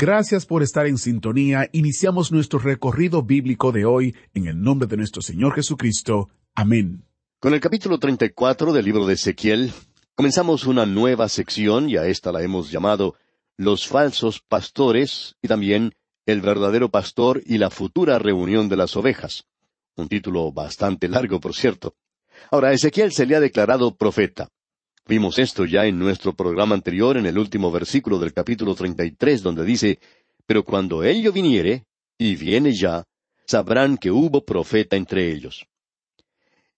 Gracias por estar en sintonía. Iniciamos nuestro recorrido bíblico de hoy en el nombre de nuestro Señor Jesucristo. Amén. Con el capítulo 34 del libro de Ezequiel, comenzamos una nueva sección y a esta la hemos llamado Los falsos pastores y también El verdadero pastor y la futura reunión de las ovejas. Un título bastante largo, por cierto. Ahora, Ezequiel se le ha declarado profeta. Vimos esto ya en nuestro programa anterior en el último versículo del capítulo 33, donde dice, Pero cuando ello viniere, y viene ya, sabrán que hubo profeta entre ellos.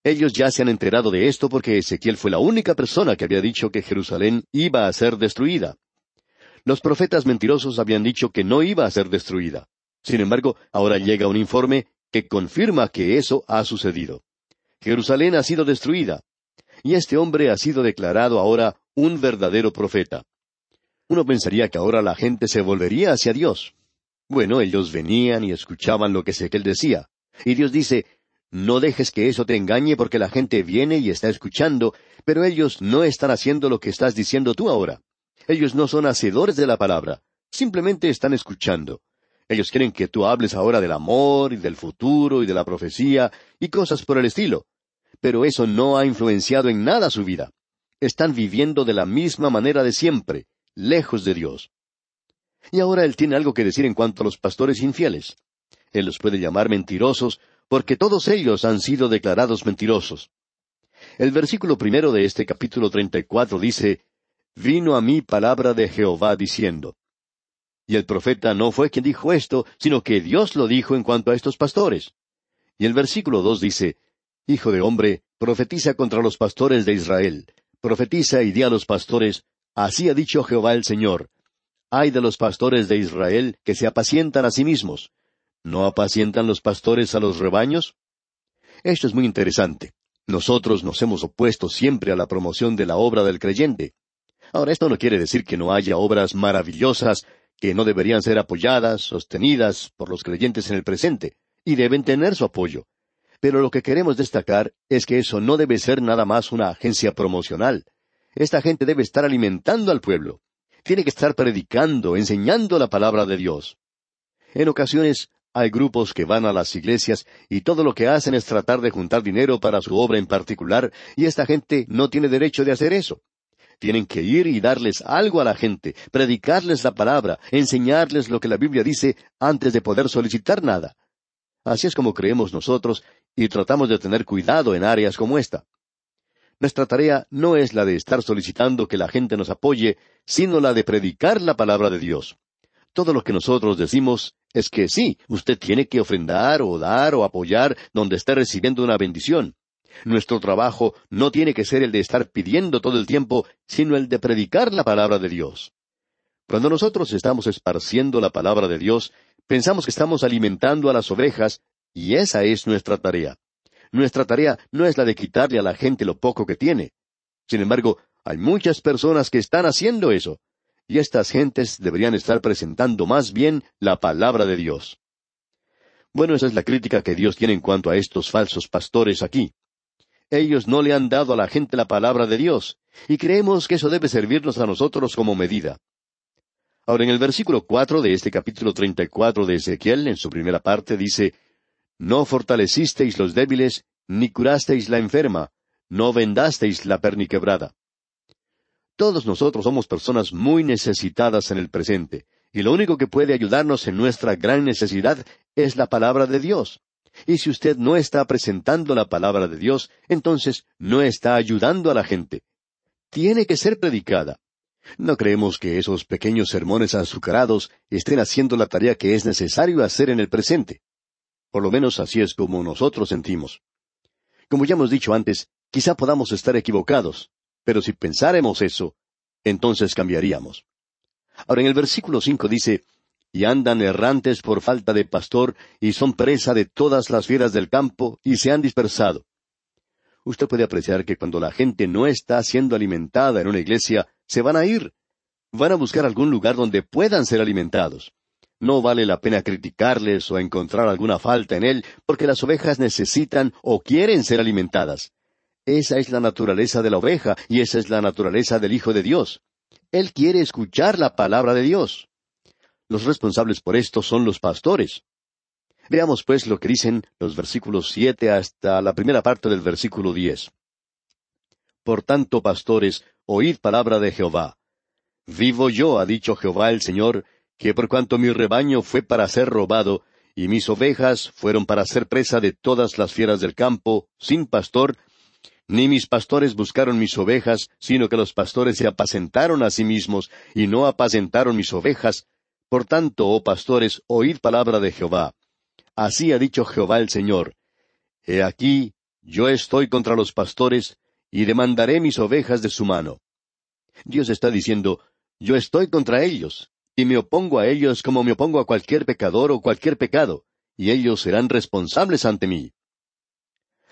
Ellos ya se han enterado de esto porque Ezequiel fue la única persona que había dicho que Jerusalén iba a ser destruida. Los profetas mentirosos habían dicho que no iba a ser destruida. Sin embargo, ahora llega un informe que confirma que eso ha sucedido. Jerusalén ha sido destruida. Y este hombre ha sido declarado ahora un verdadero profeta. Uno pensaría que ahora la gente se volvería hacia Dios. Bueno, ellos venían y escuchaban lo que Ezequiel decía. Y Dios dice, no dejes que eso te engañe porque la gente viene y está escuchando, pero ellos no están haciendo lo que estás diciendo tú ahora. Ellos no son hacedores de la palabra, simplemente están escuchando. Ellos quieren que tú hables ahora del amor y del futuro y de la profecía y cosas por el estilo. Pero eso no ha influenciado en nada su vida. Están viviendo de la misma manera de siempre, lejos de Dios. Y ahora él tiene algo que decir en cuanto a los pastores infieles. Él los puede llamar mentirosos porque todos ellos han sido declarados mentirosos. El versículo primero de este capítulo treinta y cuatro dice, Vino a mí palabra de Jehová diciendo. Y el profeta no fue quien dijo esto, sino que Dios lo dijo en cuanto a estos pastores. Y el versículo dos dice, Hijo de hombre, profetiza contra los pastores de Israel, profetiza y di a los pastores, Así ha dicho Jehová el Señor, Hay de los pastores de Israel que se apacientan a sí mismos, ¿No apacientan los pastores a los rebaños? Esto es muy interesante. Nosotros nos hemos opuesto siempre a la promoción de la obra del creyente. Ahora, esto no quiere decir que no haya obras maravillosas que no deberían ser apoyadas, sostenidas por los creyentes en el presente, y deben tener su apoyo. Pero lo que queremos destacar es que eso no debe ser nada más una agencia promocional. Esta gente debe estar alimentando al pueblo. Tiene que estar predicando, enseñando la palabra de Dios. En ocasiones hay grupos que van a las iglesias y todo lo que hacen es tratar de juntar dinero para su obra en particular, y esta gente no tiene derecho de hacer eso. Tienen que ir y darles algo a la gente, predicarles la palabra, enseñarles lo que la Biblia dice antes de poder solicitar nada. Así es como creemos nosotros y tratamos de tener cuidado en áreas como esta. Nuestra tarea no es la de estar solicitando que la gente nos apoye, sino la de predicar la palabra de Dios. Todo lo que nosotros decimos es que sí, usted tiene que ofrendar o dar o apoyar donde esté recibiendo una bendición. Nuestro trabajo no tiene que ser el de estar pidiendo todo el tiempo, sino el de predicar la palabra de Dios. Cuando nosotros estamos esparciendo la palabra de Dios, pensamos que estamos alimentando a las ovejas, y esa es nuestra tarea. Nuestra tarea no es la de quitarle a la gente lo poco que tiene. Sin embargo, hay muchas personas que están haciendo eso y estas gentes deberían estar presentando más bien la palabra de Dios. Bueno, esa es la crítica que Dios tiene en cuanto a estos falsos pastores aquí. Ellos no le han dado a la gente la palabra de Dios, y creemos que eso debe servirnos a nosotros como medida. Ahora, en el versículo cuatro de este capítulo treinta y cuatro de Ezequiel, en su primera parte, dice No fortalecisteis los débiles, ni curasteis la enferma, no vendasteis la perniquebrada. Todos nosotros somos personas muy necesitadas en el presente, y lo único que puede ayudarnos en nuestra gran necesidad es la palabra de Dios. Y si usted no está presentando la palabra de Dios, entonces no está ayudando a la gente. Tiene que ser predicada. No creemos que esos pequeños sermones azucarados estén haciendo la tarea que es necesario hacer en el presente. Por lo menos así es como nosotros sentimos. Como ya hemos dicho antes, quizá podamos estar equivocados, pero si pensáremos eso, entonces cambiaríamos. Ahora en el versículo cinco dice, y andan errantes por falta de pastor, y son presa de todas las fieras del campo, y se han dispersado. Usted puede apreciar que cuando la gente no está siendo alimentada en una iglesia, se van a ir. Van a buscar algún lugar donde puedan ser alimentados. No vale la pena criticarles o encontrar alguna falta en él, porque las ovejas necesitan o quieren ser alimentadas. Esa es la naturaleza de la oveja y esa es la naturaleza del Hijo de Dios. Él quiere escuchar la palabra de Dios. Los responsables por esto son los pastores. Veamos pues lo que dicen los versículos siete hasta la primera parte del versículo diez. Por tanto, pastores, oíd palabra de Jehová. Vivo yo, ha dicho Jehová el Señor, que por cuanto mi rebaño fue para ser robado, y mis ovejas fueron para ser presa de todas las fieras del campo, sin pastor, ni mis pastores buscaron mis ovejas, sino que los pastores se apacentaron a sí mismos, y no apacentaron mis ovejas. Por tanto, oh pastores, oíd palabra de Jehová. Así ha dicho Jehová el Señor. He aquí, yo estoy contra los pastores, y demandaré mis ovejas de su mano. Dios está diciendo, yo estoy contra ellos, y me opongo a ellos como me opongo a cualquier pecador o cualquier pecado, y ellos serán responsables ante mí.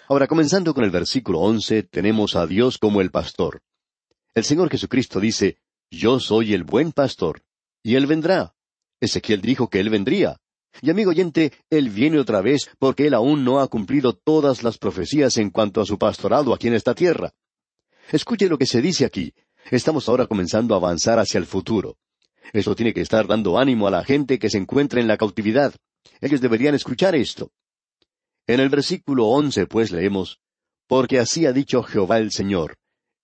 Ahora, comenzando con el versículo once, tenemos a Dios como el pastor. El Señor Jesucristo dice, Yo soy el buen pastor, y Él vendrá. Ezequiel dijo que Él vendría. Y amigo oyente, Él viene otra vez porque Él aún no ha cumplido todas las profecías en cuanto a su pastorado aquí en esta tierra. Escuche lo que se dice aquí. Estamos ahora comenzando a avanzar hacia el futuro. Esto tiene que estar dando ánimo a la gente que se encuentra en la cautividad. Ellos deberían escuchar esto. En el versículo once, pues, leemos, Porque así ha dicho Jehová el Señor,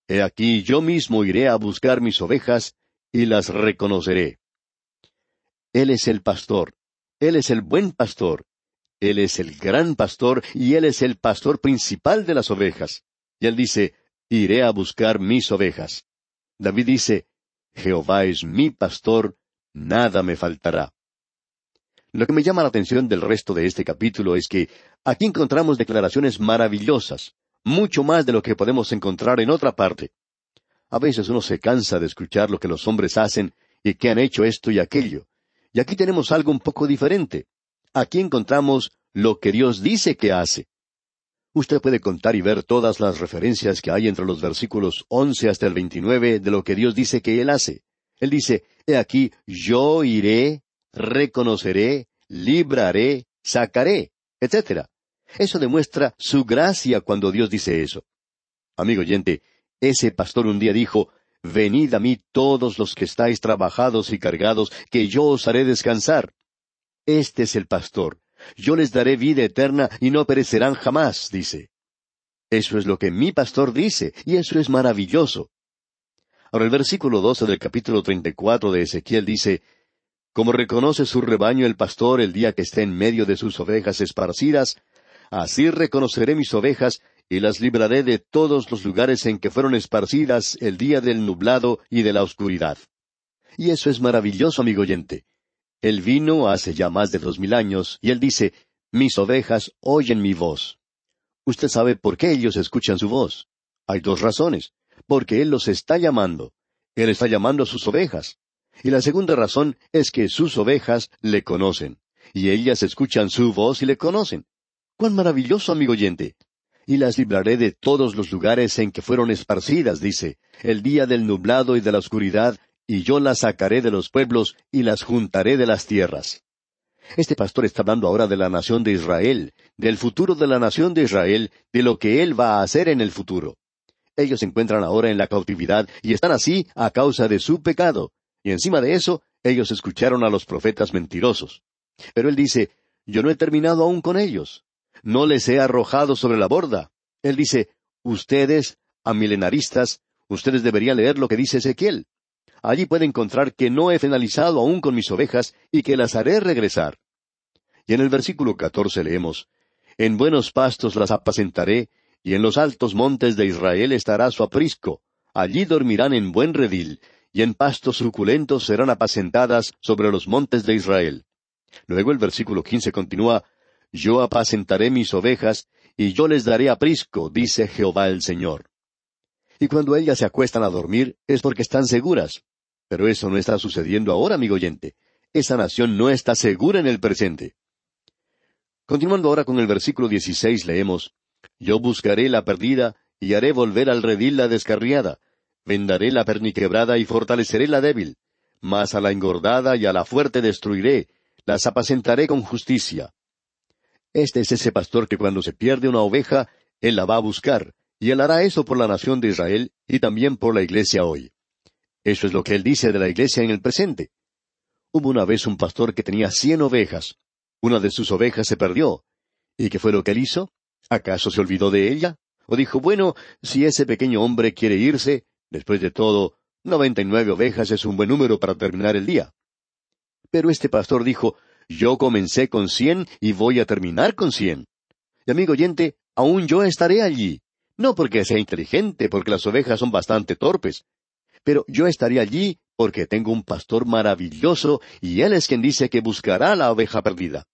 He aquí yo mismo iré a buscar mis ovejas, y las reconoceré. Él es el pastor, Él es el buen pastor, Él es el gran pastor, y Él es el pastor principal de las ovejas. Y Él dice, Iré a buscar mis ovejas. David dice, Jehová es mi pastor, nada me faltará. Lo que me llama la atención del resto de este capítulo es que aquí encontramos declaraciones maravillosas, mucho más de lo que podemos encontrar en otra parte. A veces uno se cansa de escuchar lo que los hombres hacen y que han hecho esto y aquello. Y aquí tenemos algo un poco diferente. Aquí encontramos lo que Dios dice que hace. Usted puede contar y ver todas las referencias que hay entre los versículos once hasta el veintinueve de lo que Dios dice que Él hace. Él dice, He aquí, yo iré reconoceré, libraré, sacaré, etc. Eso demuestra su gracia cuando Dios dice eso. Amigo oyente, ese pastor un día dijo, Venid a mí todos los que estáis trabajados y cargados, que yo os haré descansar. Este es el pastor. Yo les daré vida eterna y no perecerán jamás, dice. Eso es lo que mi pastor dice, y eso es maravilloso. Ahora el versículo doce del capítulo treinta y cuatro de Ezequiel dice, como reconoce su rebaño el pastor el día que esté en medio de sus ovejas esparcidas, así reconoceré mis ovejas y las libraré de todos los lugares en que fueron esparcidas el día del nublado y de la oscuridad. Y eso es maravilloso, amigo oyente. Él vino hace ya más de dos mil años, y él dice, Mis ovejas oyen mi voz. Usted sabe por qué ellos escuchan su voz. Hay dos razones. Porque Él los está llamando. Él está llamando a sus ovejas. Y la segunda razón es que sus ovejas le conocen, y ellas escuchan su voz y le conocen. ¡Cuán maravilloso, amigo oyente! Y las libraré de todos los lugares en que fueron esparcidas, dice, el día del nublado y de la oscuridad, y yo las sacaré de los pueblos y las juntaré de las tierras. Este pastor está hablando ahora de la nación de Israel, del futuro de la nación de Israel, de lo que él va a hacer en el futuro. Ellos se encuentran ahora en la cautividad y están así a causa de su pecado, y encima de eso, ellos escucharon a los profetas mentirosos. Pero él dice, yo no he terminado aún con ellos. No les he arrojado sobre la borda. Él dice, ustedes, amilenaristas, ustedes deberían leer lo que dice Ezequiel. Allí puede encontrar que no he finalizado aún con mis ovejas y que las haré regresar. Y en el versículo catorce leemos, En buenos pastos las apacentaré, y en los altos montes de Israel estará su aprisco. Allí dormirán en buen redil, y en pastos suculentos serán apacentadas sobre los montes de Israel. Luego el versículo quince continúa, Yo apacentaré mis ovejas, y yo les daré aprisco, dice Jehová el Señor. Y cuando ellas se acuestan a dormir, es porque están seguras. Pero eso no está sucediendo ahora, amigo oyente. Esa nación no está segura en el presente. Continuando ahora con el versículo 16 leemos, Yo buscaré la perdida y haré volver al redil la descarriada. Vendaré la perniquebrada y fortaleceré la débil. Mas a la engordada y a la fuerte destruiré, las apacentaré con justicia. Este es ese pastor que cuando se pierde una oveja, él la va a buscar, y él hará eso por la nación de Israel y también por la iglesia hoy. Eso es lo que él dice de la iglesia en el presente. Hubo una vez un pastor que tenía cien ovejas. Una de sus ovejas se perdió. ¿Y qué fue lo que él hizo? ¿Acaso se olvidó de ella? ¿O dijo, bueno, si ese pequeño hombre quiere irse, después de todo, noventa y nueve ovejas es un buen número para terminar el día? Pero este pastor dijo, yo comencé con cien y voy a terminar con cien. Y amigo oyente, aún yo estaré allí. No porque sea inteligente, porque las ovejas son bastante torpes, pero yo estaré allí porque tengo un pastor maravilloso y él es quien dice que buscará la oveja perdida.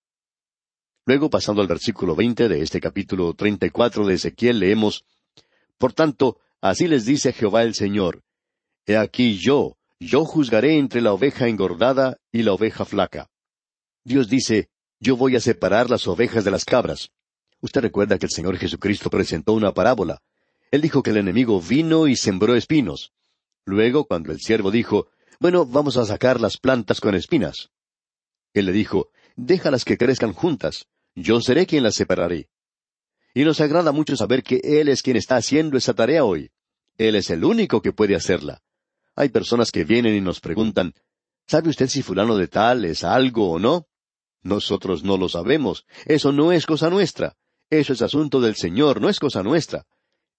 Luego, pasando al versículo veinte de este capítulo treinta y cuatro de Ezequiel, leemos Por tanto, así les dice Jehová el Señor He aquí yo, yo juzgaré entre la oveja engordada y la oveja flaca. Dios dice, yo voy a separar las ovejas de las cabras. Usted recuerda que el Señor Jesucristo presentó una parábola. Él dijo que el enemigo vino y sembró espinos. Luego, cuando el siervo dijo, Bueno, vamos a sacar las plantas con espinas. Él le dijo, Déjalas que crezcan juntas, yo seré quien las separaré. Y nos agrada mucho saber que Él es quien está haciendo esa tarea hoy. Él es el único que puede hacerla. Hay personas que vienen y nos preguntan, ¿sabe usted si fulano de tal es algo o no? Nosotros no lo sabemos. Eso no es cosa nuestra. Eso es asunto del Señor, no es cosa nuestra.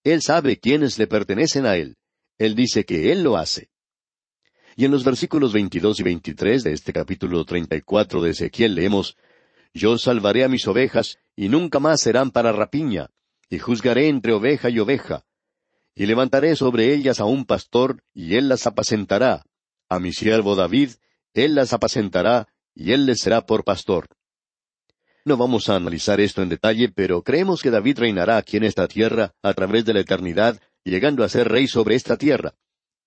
Él sabe quiénes le pertenecen a Él. Él dice que Él lo hace. Y en los versículos 22 y 23 de este capítulo 34 de Ezequiel leemos, Yo salvaré a mis ovejas, y nunca más serán para rapiña, y juzgaré entre oveja y oveja. Y levantaré sobre ellas a un pastor, y él las apacentará. A mi siervo David, él las apacentará, y él les será por pastor. No vamos a analizar esto en detalle, pero creemos que David reinará aquí en esta tierra a través de la eternidad llegando a ser rey sobre esta tierra.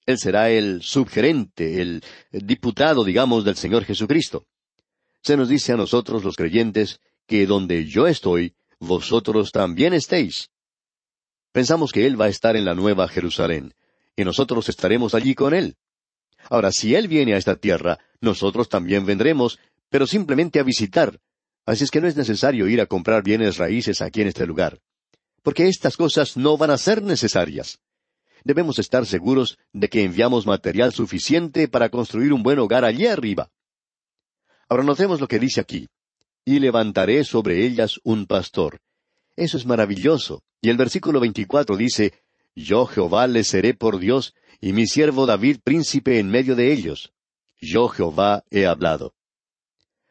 Él será el subgerente, el diputado, digamos, del Señor Jesucristo. Se nos dice a nosotros los creyentes que donde yo estoy, vosotros también estéis. Pensamos que Él va a estar en la nueva Jerusalén, y nosotros estaremos allí con Él. Ahora, si Él viene a esta tierra, nosotros también vendremos, pero simplemente a visitar. Así es que no es necesario ir a comprar bienes raíces aquí en este lugar porque estas cosas no van a ser necesarias. Debemos estar seguros de que enviamos material suficiente para construir un buen hogar allí arriba. Ahora notemos lo que dice aquí. Y levantaré sobre ellas un pastor. Eso es maravilloso. Y el versículo 24 dice, Yo Jehová les seré por Dios, y mi siervo David príncipe en medio de ellos. Yo Jehová he hablado.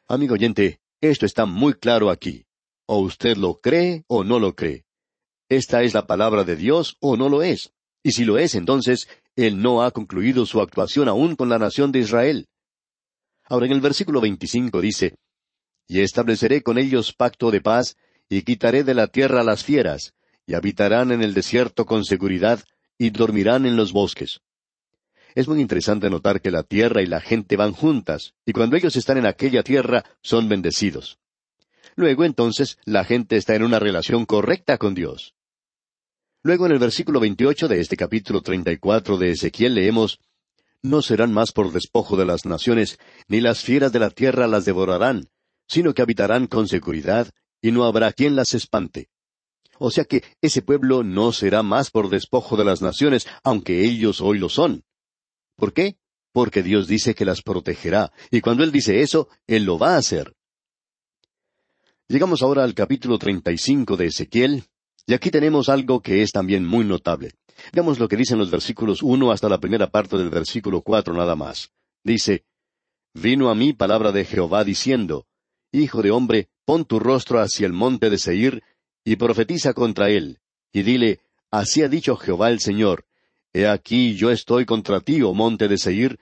Amigo oyente, esto está muy claro aquí. O usted lo cree o no lo cree. ¿Esta es la palabra de Dios o no lo es? Y si lo es, entonces, Él no ha concluido su actuación aún con la nación de Israel. Ahora en el versículo 25 dice, Y estableceré con ellos pacto de paz, y quitaré de la tierra las fieras, y habitarán en el desierto con seguridad, y dormirán en los bosques. Es muy interesante notar que la tierra y la gente van juntas, y cuando ellos están en aquella tierra son bendecidos. Luego entonces la gente está en una relación correcta con Dios. Luego en el versículo 28 de este capítulo 34 de Ezequiel leemos, No serán más por despojo de las naciones, ni las fieras de la tierra las devorarán, sino que habitarán con seguridad, y no habrá quien las espante. O sea que ese pueblo no será más por despojo de las naciones, aunque ellos hoy lo son. ¿Por qué? Porque Dios dice que las protegerá, y cuando Él dice eso, Él lo va a hacer. Llegamos ahora al capítulo treinta y cinco de Ezequiel, y aquí tenemos algo que es también muy notable. Veamos lo que dicen los versículos uno hasta la primera parte del versículo cuatro nada más. Dice, Vino a mí palabra de Jehová diciendo, Hijo de hombre, pon tu rostro hacia el monte de Seir, y profetiza contra él, y dile, Así ha dicho Jehová el Señor, He aquí yo estoy contra ti, oh monte de Seir,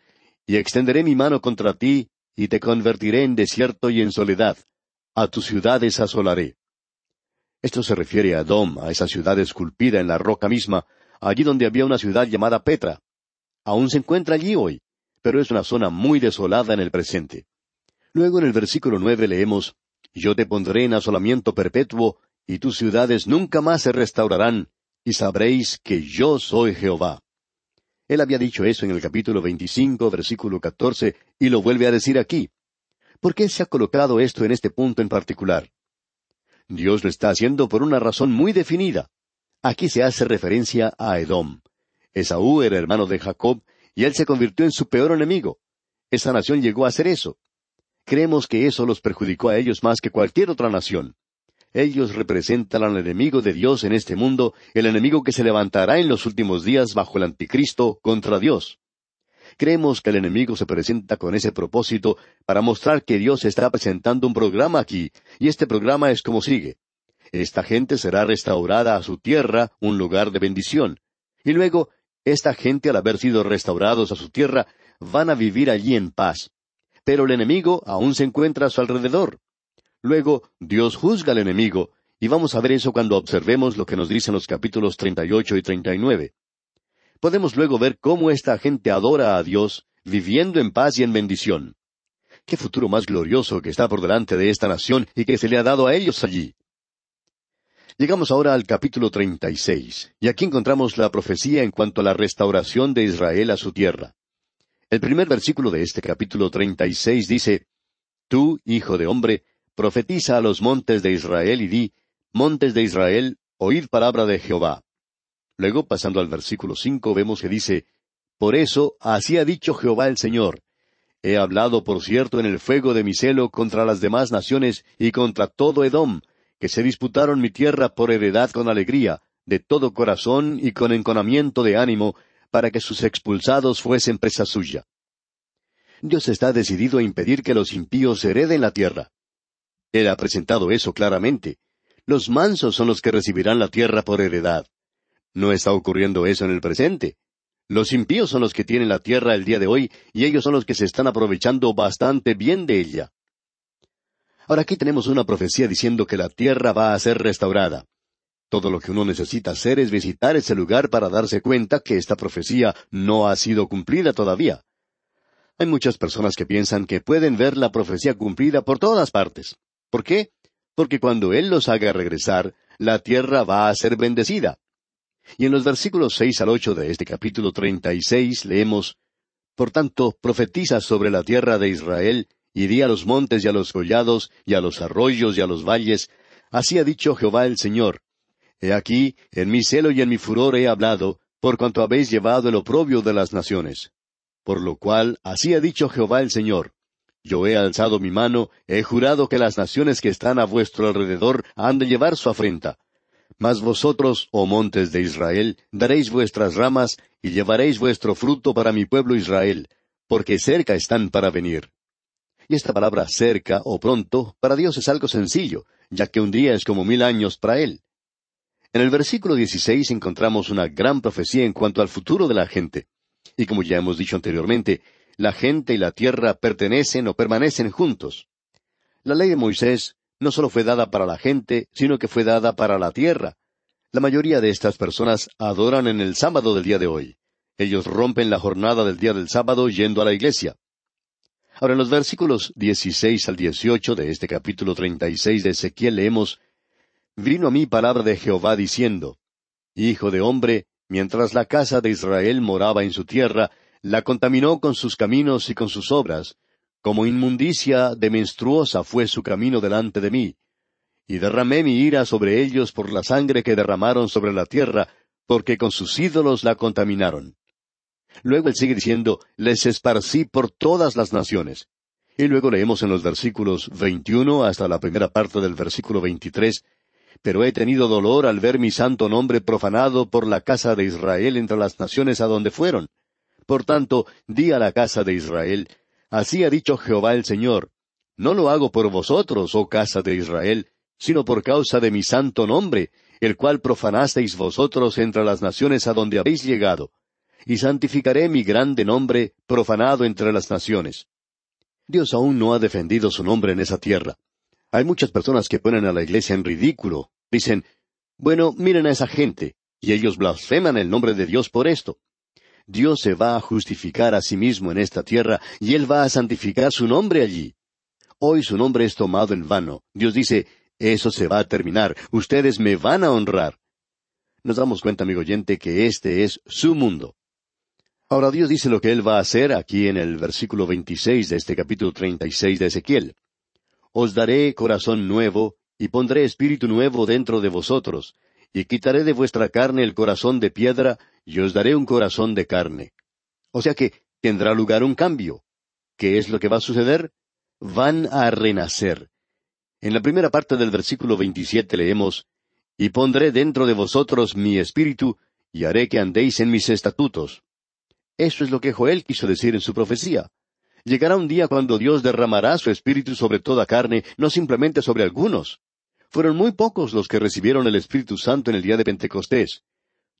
y extenderé mi mano contra ti, y te convertiré en desierto y en soledad. A tus ciudades asolaré. Esto se refiere a Dom, a esa ciudad esculpida en la roca misma, allí donde había una ciudad llamada Petra. Aún se encuentra allí hoy, pero es una zona muy desolada en el presente. Luego en el versículo nueve leemos Yo te pondré en asolamiento perpetuo, y tus ciudades nunca más se restaurarán, y sabréis que yo soy Jehová. Él había dicho eso en el capítulo veinticinco, versículo catorce, y lo vuelve a decir aquí. ¿Por qué se ha colocado esto en este punto en particular? Dios lo está haciendo por una razón muy definida. Aquí se hace referencia a Edom. Esaú era hermano de Jacob, y él se convirtió en su peor enemigo. Esa nación llegó a hacer eso. Creemos que eso los perjudicó a ellos más que cualquier otra nación. Ellos representan al enemigo de Dios en este mundo, el enemigo que se levantará en los últimos días bajo el anticristo contra Dios. Creemos que el enemigo se presenta con ese propósito para mostrar que Dios está presentando un programa aquí, y este programa es como sigue. Esta gente será restaurada a su tierra, un lugar de bendición. Y luego, esta gente, al haber sido restaurados a su tierra, van a vivir allí en paz. Pero el enemigo aún se encuentra a su alrededor. Luego, Dios juzga al enemigo, y vamos a ver eso cuando observemos lo que nos dicen los capítulos 38 y 39. Podemos luego ver cómo esta gente adora a Dios, viviendo en paz y en bendición. Qué futuro más glorioso que está por delante de esta nación y que se le ha dado a ellos allí. Llegamos ahora al capítulo 36, y aquí encontramos la profecía en cuanto a la restauración de Israel a su tierra. El primer versículo de este capítulo 36 dice, Tú, hijo de hombre, profetiza a los montes de Israel y di, Montes de Israel, oíd palabra de Jehová. Luego, pasando al versículo cinco, vemos que dice, Por eso, así ha dicho Jehová el Señor. He hablado, por cierto, en el fuego de mi celo contra las demás naciones y contra todo Edom, que se disputaron mi tierra por heredad con alegría, de todo corazón y con enconamiento de ánimo, para que sus expulsados fuesen presa suya. Dios está decidido a impedir que los impíos hereden la tierra. Él ha presentado eso claramente. Los mansos son los que recibirán la tierra por heredad. No está ocurriendo eso en el presente. Los impíos son los que tienen la tierra el día de hoy, y ellos son los que se están aprovechando bastante bien de ella. Ahora aquí tenemos una profecía diciendo que la tierra va a ser restaurada. Todo lo que uno necesita hacer es visitar ese lugar para darse cuenta que esta profecía no ha sido cumplida todavía. Hay muchas personas que piensan que pueden ver la profecía cumplida por todas partes. ¿Por qué? Porque cuando Él los haga regresar, la tierra va a ser bendecida. Y en los versículos seis al ocho de este capítulo treinta y seis leemos Por tanto, profetiza sobre la tierra de Israel, y di a los montes y a los collados, y a los arroyos y a los valles, así ha dicho Jehová el Señor. He aquí, en mi celo y en mi furor he hablado, por cuanto habéis llevado el oprobio de las naciones. Por lo cual, así ha dicho Jehová el Señor. Yo he alzado mi mano, he jurado que las naciones que están a vuestro alrededor han de llevar su afrenta. Mas vosotros, oh montes de Israel, daréis vuestras ramas y llevaréis vuestro fruto para mi pueblo Israel, porque cerca están para venir. Y esta palabra cerca o pronto para Dios es algo sencillo, ya que un día es como mil años para Él. En el versículo 16 encontramos una gran profecía en cuanto al futuro de la gente. Y como ya hemos dicho anteriormente, la gente y la tierra pertenecen o permanecen juntos. La ley de Moisés no solo fue dada para la gente, sino que fue dada para la tierra. La mayoría de estas personas adoran en el sábado del día de hoy. Ellos rompen la jornada del día del sábado yendo a la iglesia. Ahora en los versículos 16 al 18 de este capítulo 36 de Ezequiel leemos, Vino a mí palabra de Jehová diciendo, Hijo de hombre, mientras la casa de Israel moraba en su tierra, la contaminó con sus caminos y con sus obras, como inmundicia de menstruosa fue su camino delante de mí. Y derramé mi ira sobre ellos por la sangre que derramaron sobre la tierra, porque con sus ídolos la contaminaron. Luego él sigue diciendo, les esparcí por todas las naciones. Y luego leemos en los versículos 21 hasta la primera parte del versículo 23, pero he tenido dolor al ver mi santo nombre profanado por la casa de Israel entre las naciones a donde fueron. Por tanto, di a la casa de Israel, Así ha dicho Jehová el Señor, No lo hago por vosotros, oh casa de Israel, sino por causa de mi santo nombre, el cual profanasteis vosotros entre las naciones a donde habéis llegado, y santificaré mi grande nombre, profanado entre las naciones. Dios aún no ha defendido su nombre en esa tierra. Hay muchas personas que ponen a la iglesia en ridículo. Dicen, bueno, miren a esa gente, y ellos blasfeman el nombre de Dios por esto. Dios se va a justificar a sí mismo en esta tierra y Él va a santificar su nombre allí. Hoy su nombre es tomado en vano. Dios dice, eso se va a terminar, ustedes me van a honrar. Nos damos cuenta, amigo oyente, que este es su mundo. Ahora Dios dice lo que Él va a hacer aquí en el versículo 26 de este capítulo 36 de Ezequiel. Os daré corazón nuevo y pondré espíritu nuevo dentro de vosotros, y quitaré de vuestra carne el corazón de piedra, y os daré un corazón de carne. O sea que tendrá lugar un cambio. ¿Qué es lo que va a suceder? Van a renacer. En la primera parte del versículo 27 leemos, Y pondré dentro de vosotros mi espíritu, y haré que andéis en mis estatutos. Eso es lo que Joel quiso decir en su profecía. Llegará un día cuando Dios derramará su espíritu sobre toda carne, no simplemente sobre algunos. Fueron muy pocos los que recibieron el Espíritu Santo en el día de Pentecostés.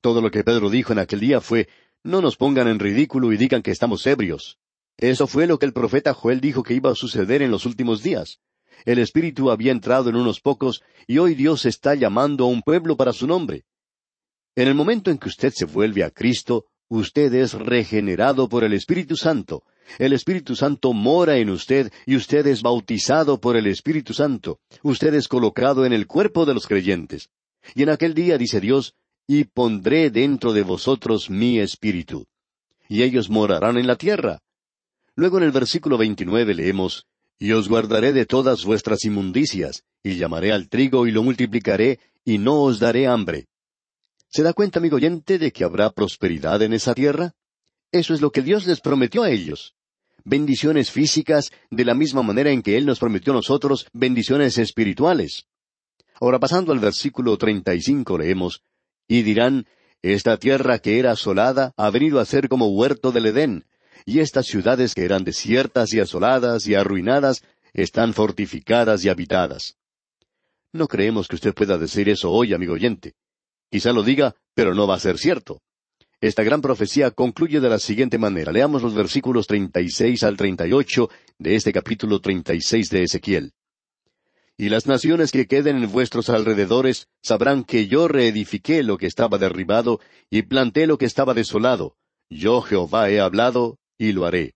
Todo lo que Pedro dijo en aquel día fue, no nos pongan en ridículo y digan que estamos ebrios. Eso fue lo que el profeta Joel dijo que iba a suceder en los últimos días. El Espíritu había entrado en unos pocos y hoy Dios está llamando a un pueblo para su nombre. En el momento en que usted se vuelve a Cristo, usted es regenerado por el Espíritu Santo, el Espíritu Santo mora en usted y usted es bautizado por el Espíritu Santo. Usted es colocado en el cuerpo de los creyentes. Y en aquel día, dice Dios, y pondré dentro de vosotros mi espíritu. Y ellos morarán en la tierra. Luego en el versículo 29 leemos, Y os guardaré de todas vuestras inmundicias, y llamaré al trigo y lo multiplicaré, y no os daré hambre. ¿Se da cuenta, amigo oyente, de que habrá prosperidad en esa tierra? Eso es lo que Dios les prometió a ellos. Bendiciones físicas de la misma manera en que Él nos prometió a nosotros bendiciones espirituales. Ahora pasando al versículo treinta y cinco leemos, Y dirán, Esta tierra que era asolada ha venido a ser como huerto del Edén, y estas ciudades que eran desiertas y asoladas y arruinadas están fortificadas y habitadas. No creemos que usted pueda decir eso hoy, amigo oyente. Quizá lo diga, pero no va a ser cierto. Esta gran profecía concluye de la siguiente manera. Leamos los versículos 36 al 38 de este capítulo 36 de Ezequiel. Y las naciones que queden en vuestros alrededores sabrán que yo reedifiqué lo que estaba derribado y planté lo que estaba desolado. Yo Jehová he hablado y lo haré.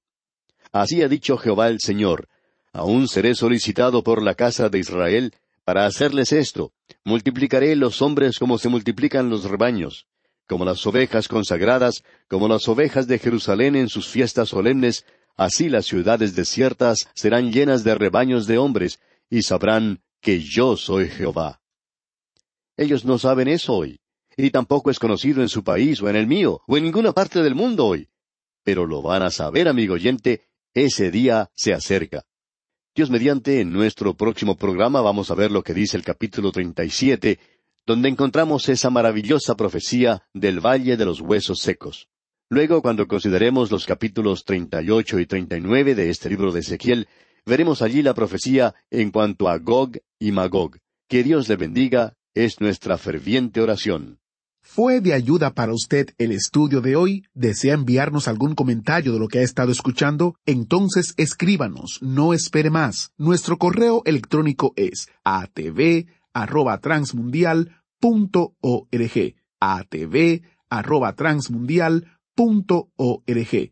Así ha dicho Jehová el Señor. Aún seré solicitado por la casa de Israel para hacerles esto. Multiplicaré los hombres como se multiplican los rebaños como las ovejas consagradas, como las ovejas de Jerusalén en sus fiestas solemnes, así las ciudades desiertas serán llenas de rebaños de hombres, y sabrán que yo soy Jehová. Ellos no saben eso hoy, y tampoco es conocido en su país o en el mío, o en ninguna parte del mundo hoy. Pero lo van a saber, amigo oyente, ese día se acerca. Dios mediante, en nuestro próximo programa vamos a ver lo que dice el capítulo treinta y siete, donde encontramos esa maravillosa profecía del Valle de los Huesos Secos. Luego, cuando consideremos los capítulos treinta y ocho y treinta y nueve de este libro de Ezequiel, veremos allí la profecía en cuanto a Gog y Magog. Que Dios le bendiga, es nuestra ferviente oración. ¿Fue de ayuda para usted el estudio de hoy? ¿Desea enviarnos algún comentario de lo que ha estado escuchando? Entonces escríbanos, no espere más. Nuestro correo electrónico es atv@transmundial atv atv@transmundial.org.